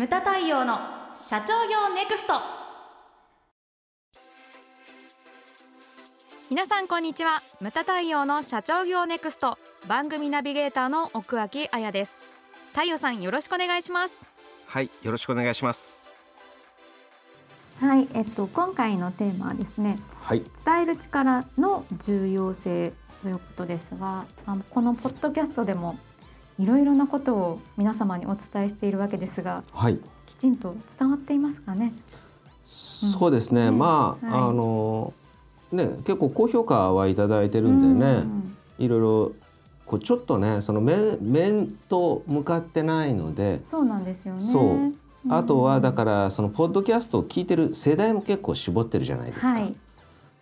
ムタ太陽の社長業ネクスト。皆さんこんにちは。ムタ太陽の社長業ネクスト。番組ナビゲーターの奥脇彩です。太陽さんよろしくお願いします。はいよろしくお願いします。はい、えっと今回のテーマはですね、はい。伝える力の重要性ということですが、あのこのポッドキャストでもいろいろなことを皆様にお伝えしているわけですが、はい。きちんと伝わっていますかね？そうですね、うん。まあ、はい。あのね結構高評価はいただいてるんでね、うんいろいろこうちょっとねその面面と向かってないので、そうなんですよね。そう。うんあとはだからそのポッドキャストを聞いてる世代も結構絞ってるじゃないですか、はい、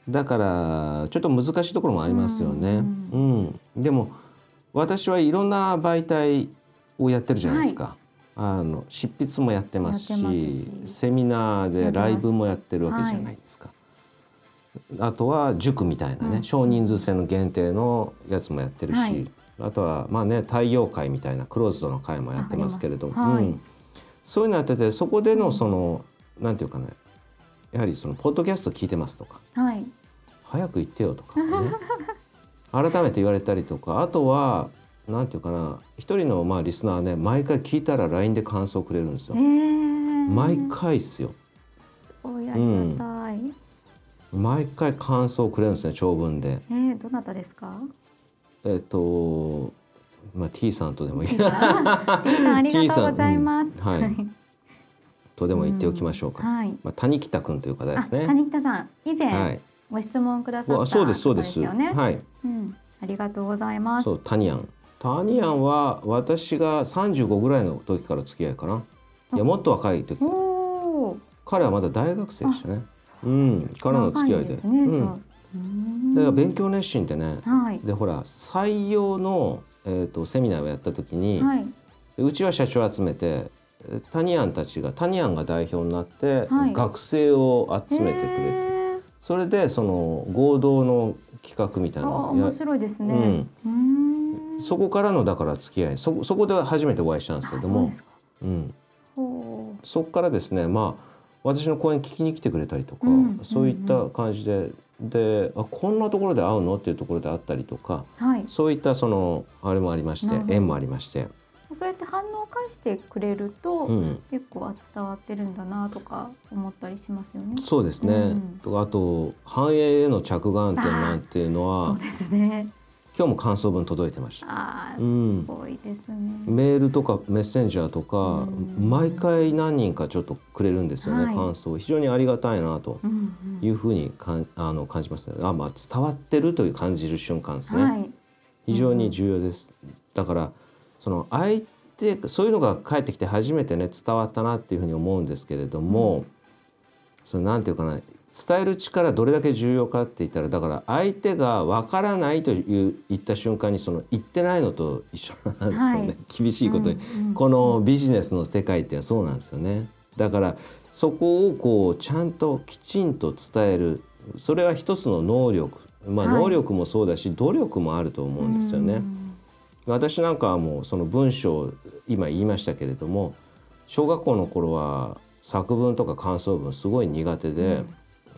だからちょっと難しいところもありますよね。ううんん、でも私はいろんな媒体をやってるじゃないですか。あの執筆もやってますしセミナーでライブもやってるわけじゃないですか。あとは塾みたいなね、うん。少人数制の限定のやつもやってるし、はい。あとはまあね太陽会みたいなクローズドの会もやってますけれどあありますはい。うん、そういうのやっててそこでのそのなんていうかねやはりそのポッドキャスト聞いてますとかはい、早く言ってよとかね 改めて言われたりとかあとはなんていうかな一人のまあリスナーはね毎回聞いたら LINE で感想くれるんですよえ。ー、毎回っすよすごいありがたい。毎回感想くれるんですね長文で。えー、どなたですか？えっとまあ T さんとでもいい T さんありがとうございます。うんはいとでも言っておきましょうか。はい。まあ谷北くんという方であ、すね。谷北さん以前、はい。ご質問くださったわそうですそうです。方よね。はい。うん、ありがとうございます。そうタニアン。タニアンは私が35ぐらいの時から付き合いかな。いやもっと若い時お。お。彼はまだ大学生でしたね。うん。彼の付き合いで。長ね、うん。だから勉強熱心ってね。はい。でほら採用のえっ、とセミナーをやった時に、はい。うちは社長を集めてえタニアンたちがタニアンが代表になって、はい学生を集めてくれて、それでその合同の企画みたいあな面白いですね。うーん。そこからのだから付き合いそそこで初めてお会いしたんですけれどもあそこからですねまあ私の講演聞きに来てくれたりとか、うんそういった感じで、であこんなところで会うの？っていうところであったりとかう。はい。そういったそのあれもありまして縁もありまして、そうやって反応を返してくれると、うん、結構あ伝わってるんだなとか思ったりしますよね。そうですね、うん。あと繁栄への着眼点なんていうのそはうですね。今日も感想文届いてました。ああ、すうん。ごいですね。メールとかメッセンジャーとか、うん。毎回何人かちょっとくれるんですよね、はい。感想。非常にありがたいなとうんうん。いうふうにかんあの感じますね。あ、まあ、伝わってるという感じる瞬間ですね、はい。非常に重要です、だからその相手そういうのが返ってきて初めてね伝わったなっていうふうに思うんですけれども、そのなんていうかな伝える力どれだけ重要かって言ったらだから相手がわからないという言った瞬間にその言ってないのと一緒なんですよね、はい。厳しいことに、うんうんこのビジネスの世界ってそうなんですよね。だからそこをこうちゃんときちんと伝えるそれは一つの能力。まあはい。能力もそうだし、努力もあると思うんですよね。うん私なんかはもうその文章今言いましたけれども小学校の頃は作文とか感想文すごい苦手で、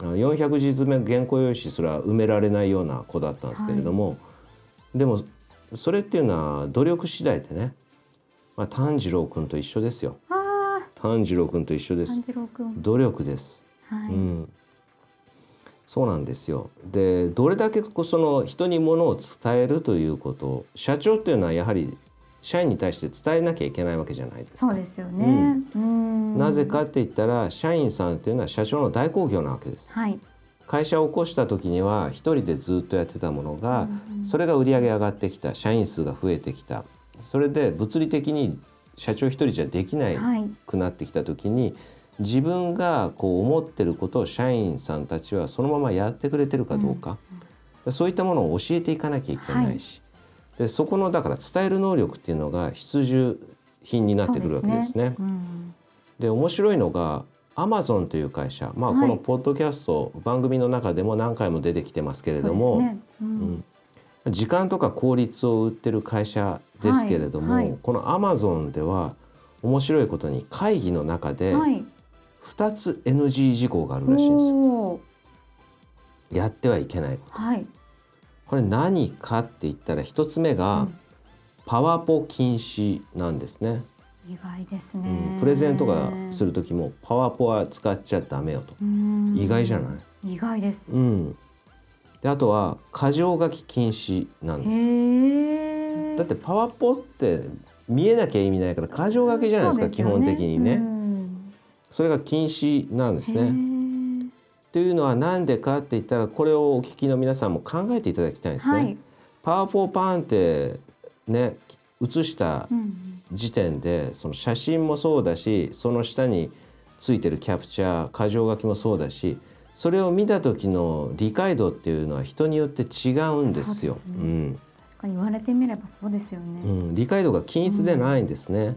あ400字詰め原稿用紙すら埋められないような子だったんですけれども、でもそれっていうのは努力次第でね、まあ、炭治郎君と一緒ですよあ炭治郎君と一緒であ、す。努力です。はい。うん、そうなんですよでどれだけその人にものを伝えるということ社長っていうのはやはり社員に対して伝えなきゃいけないわけじゃないですか。そうですよね。うん。なぜかって言ったら社員さんというのは社長の大好評なわけです。はい。会社を起こした時には一人でずっとやってたものが、うんそれが売り上げ上がってきた社員数が増えてきたそれで物理的に社長一人じゃできないはい。くなってきた時に自分がこう思ってることを社員さんたちはそのままやってくれてるかどうか、そういったものを教えていかなきゃいけないし、でそこのだから伝える能力っていうのが必需品になってくるわけですね。うん。で面白いのがアマゾンという会社、まあ、はいこのポッドキャスト、番組の中でも何回も出てきてますけれども、そうですね。ううん。ん時間とか効率を売ってる会社ですけれども、はい。はい。このアマゾンでは面白いことに会議の中ではい。2つ NG 事項があるらしいんですよ。やってはいけないことはい。これ何かって言ったら1つ目がうんパワポ禁止なんですね。意外ですうね。ん、プレゼンとかする時もパワポは使っちゃダメよとうん意外じゃない、意外です。うん、であとは箇条書き禁止なんです。だってパワポって見えなきゃ意味ないから箇条書きじゃないですか基そうよ本的にね、うんそれが禁止なんですね。というのは何でかって言ったらこれをお聞きの皆さんも考えていただきたいんですね。はい。パワポパンってね写したうん時点でその写真もそうだしその下についてるキャプチャー箇条書きもそうだしそれを見た時の理解度っていうのは人によって違うんですよ。そうですね確かに言われてみればそうですよね。うんうん、理解度が均一でないんですね。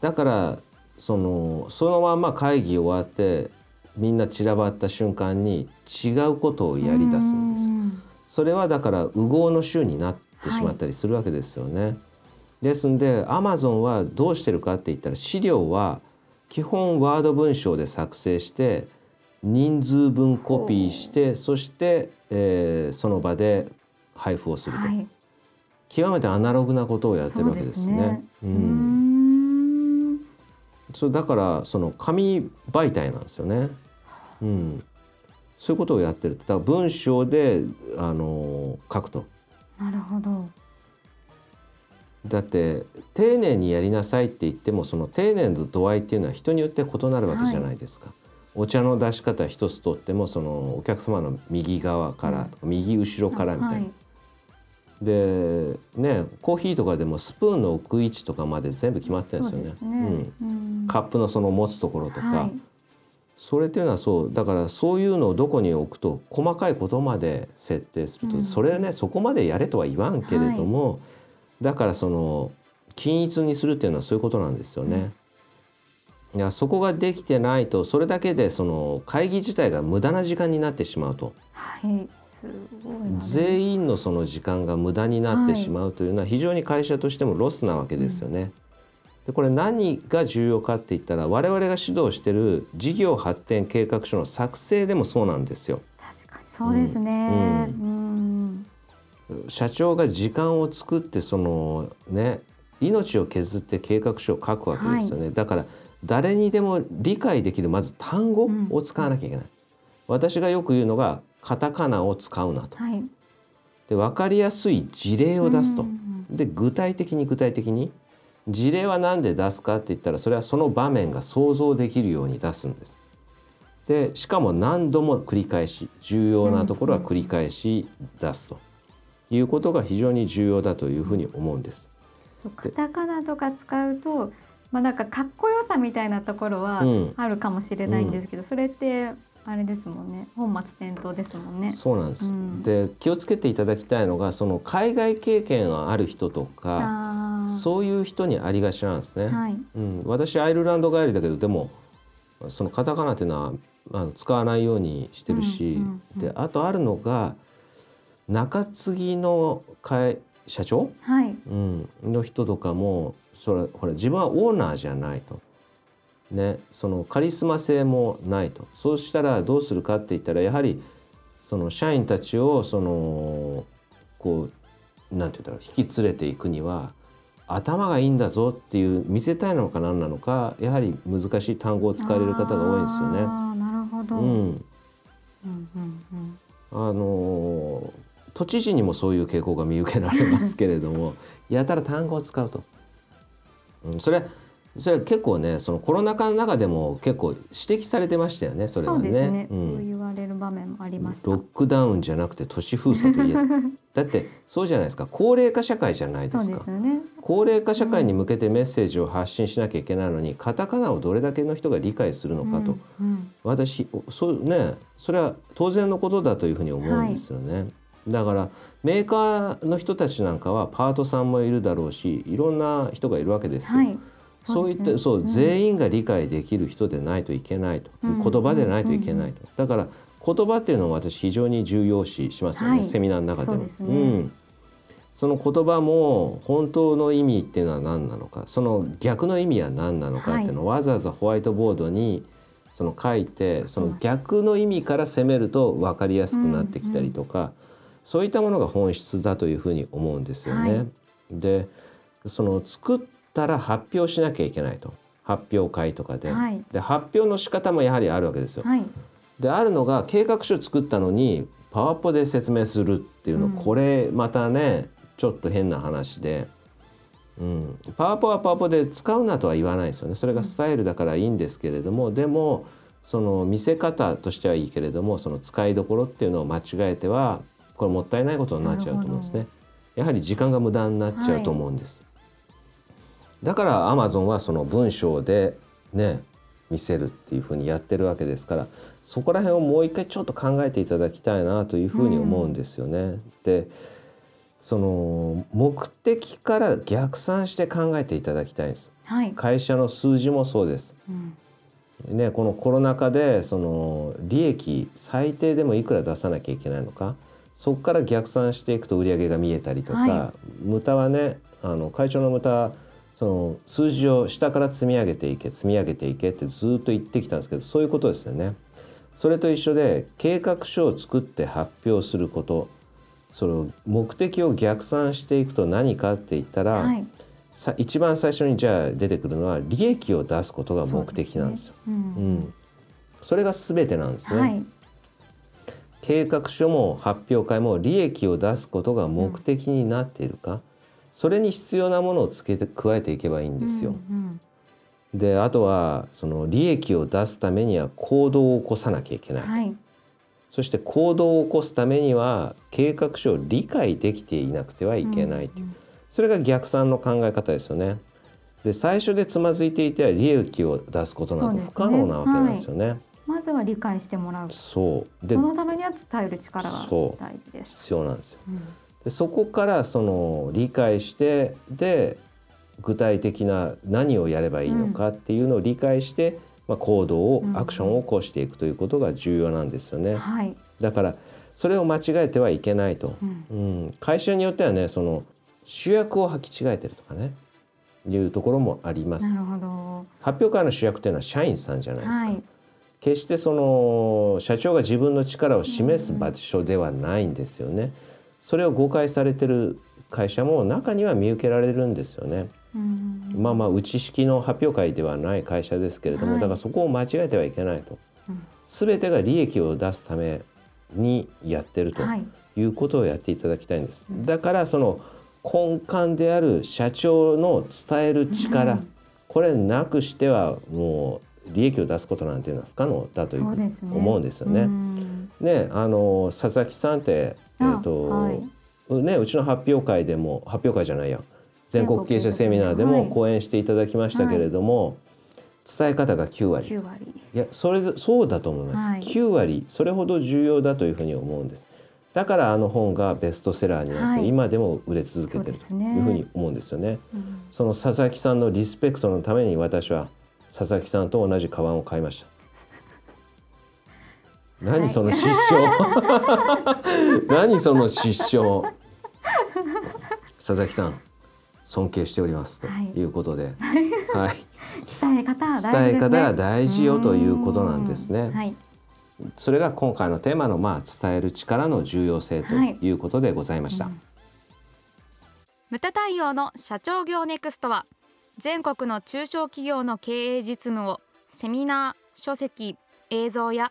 だからそのそのまま会議終わってみんな散らばった瞬間に違うことをやり出すんですよ。うんそれはだから右往の衆になってしまったりするわけですよね。ですんでアマゾンはどうしてるかって言ったら資料は基本ワード文章で作成して人数分コピーしてそして、えーその場で配布をすると、はい。極めてアナログなことをやってるわけですね。そうん。そうだからその紙媒体なんですよね。うん、そういうことをやってる。だから文章であの書くと。なるほど。だって丁寧にやりなさいって言ってもその丁寧の度合いっていうのは人によって異なるわけじゃないですか。お茶の出し方一つとってもそのお客様の右側から右後ろからみたいな。はいでねコーヒーとかでもスプーンの置く位置とかまで全部決まってるんですよね。そうね。うん。カップのその持つところとか、はい。それっていうのはそうだからそういうのをどこに置くと細かいことまで設定すると、うん。それねそこまでやれとは言わんけれども、だからその均一にするっていうのはそういうことなんですよね。いやそこができてないとそれだけでその会議自体が無駄な時間になってしまうと。はい。全員のその時間が無駄になってしまうというのは非常に会社としてもロスなわけですよね。でこれ何が重要かって言ったら我々が指導してる事業発展計画書の作成でもそうなんですよ。確かにそうですね。ううん。社長が時間を作ってそのね命を削って計画書を書くわけですよね、だから誰にでも理解できるまず単語を使わなきゃいけない、私がよく言うのがカタカナを使うなと。はい。で分かりやすい事例を出すと、うんで具体的に具体的に事例は何で出すかって言ったらそれはその場面が想像できるように出すんです。でしかも何度も繰り返し重要なところは繰り返し出すと。いうことが非常に重要だというふうに思うんです。そうカタカナとか使うと、まあなんかかっこよさみたいなところはうん。あるかもしれないんですけど、それってあれですもんね。本末転倒ですもんね。そうなんです。うんで気をつけていただきたいのがその海外経験がある人とか。そういう人にありがちなんですね。はい。うん、私アイルランド帰りだけどでもそのカタカナっていうのはあの使わないようにしてるし、であとあるのが中継ぎの会社長、はい。うん、の人とかもそれほら自分はオーナーじゃないと。ね、そのカリスマ性もないとそうしたらどうするかって言ったらやはりその社員たちをそのこうなんて言ったら引き連れていくには頭がいいんだぞっていう見せたいのか何なのかやはり難しい単語を使われる方が多いんですよね。なるほど。ううんん、うんうん。あの都知事にもそういう傾向が見受けられますけれどもやたら単語を使うと、うん、それはそれは結構ねそのコロナ禍の中でも結構指摘されてましたよねそれはそうね。ですね。うそうん言われる場面もありました。ロックダウンじゃなくて都市封鎖といえと だってそうじゃないですか高齢化社会じゃないですかですよね。高齢化社会に向けてメッセージを発信しなきゃいけないのにカタカナをどれだけの人が理解するのかと、うんうん私そうねそれは当然のことだというふうに思うんですよね。だからメーカーの人たちなんかはパートさんもいるだろうしいろんな人がいるわけですよ。はい。そういったそう、ん。全員が理解できる人でないといけないと、うん。言葉でないといけないと、だから言葉っていうのを私非常に重要視しますよね、はい。セミナーの中でも。そうですね。ん、その言葉も本当の意味っていうのは何なのか。その逆の意味は何なのかっていうのをわざわざホワイトボードにその書いてその逆の意味から攻めると分かりやすくなってきたりとか、そういったものが本質だというふうに思うんですよね。はい。でその作ったら発表しなきゃいけないと。発表会とかで,、はい。で発表の仕方もやはりあるわけですよ。はい。であるのが計画書を作ったのにパワポで説明するっていうの、うん。これまたねちょっと変な話で、うん、パワポはパワポで使うなとは言わないですよね。それがスタイルだからいいんですけれども、でもその見せ方としてはいいけれどもその使いどころっていうのを間違えてはこれもったいないことになっちゃうと思うんですなね。やはり時間が無駄になっちゃうと思うんです。だからアマゾンはその文章でね見せるっていうふうにやってるわけですからそこら辺をもう一回ちょっと考えていただきたいなというふうに思うんですよね。でその目的から逆算して考えていただきたいんです。はい、会社の数字もそうです。うんね、このコロナ禍でその利益最低でもいくら出さなきゃいけないのかそこから逆算していくと売り上げが見えたりとか、は無駄はねあの会長の無駄はその数字を下から積み上げていけ積み上げていけってずっと言ってきたんですけどそういうことですよね。それと一緒で計画書を作って発表すること。その目的を逆算していくと何かって言ったら、はい、さ一番最初にじゃあ出てくるのは利益を出すことが目的なんですよ。ううん。ん、それが全てなんですね、はい、計画書も発表会も利益を出すことが目的になっているか、それに必要なものをつけて加えていけばいいんですよ。うんであとはその利益を出すためには行動を起こさなきゃいけない、うんはい、そして行動を起こすためには計画書を理解できていなくてはいけないという、それが逆算の考え方ですよね。で最初でつまずいていては利益を出すことなど不可能なわけなんですよね。まずは理解してもらう。そうでそのためには伝える力が大事です。必要なんですよ。うんでそこからその理解してで具体的な何をやればいいのかっていうのを理解して、まあ、行動をうんアクションを起こしていくということが重要なんですよね。はい、だからそれを間違えてはいけないと。うんうん、会社によってはねその主役を履き違えてるとかねいうところもありますな。るほど。発表会の主役っていうのは社員さんじゃないですか。はい、決してその社長が自分の力を示す場所ではないんですよね。それを誤解されてる会社も中には見受けられるんですよね。うんまあまあ内式の発表会ではない会社ですけれども、はいだからそこを間違えてはいけないと。うん全てが利益を出すためにやってるとはい、いうことをやっていただきたいんです。だからその根幹である社長の伝える力、うんこれなくしてはもう利益を出すことなんていうのは不可能だという。思うんですよね。うんねあの佐々木さんってえっ、あと、はい。ねうちの発表会でも発表会じゃないや。全国経営者セミナーでもはい。講演していただきましたけれども、伝え方が9割。九割。いやそれでそうだと思います、はい。9割それほど重要だというふうに思うんです。だからあの本がベストセラーになって、はい。今でも売れ続けてるというふうに思うんですよね。うん。その佐々木さんのリスペクトのために私は佐々木さんと同じカバンを買いました何その失笑。何その失笑。佐々木さん尊敬しておりますとはい。いうことで、はい、伝え方は大事。伝え方が大事よということなんですね。うん。はい、それが今回のテーマのまあ伝える力の重要性ということでございました。うん。無駄対応の社長業ネクストは全国の中小企業の経営実務をセミナー書籍映像や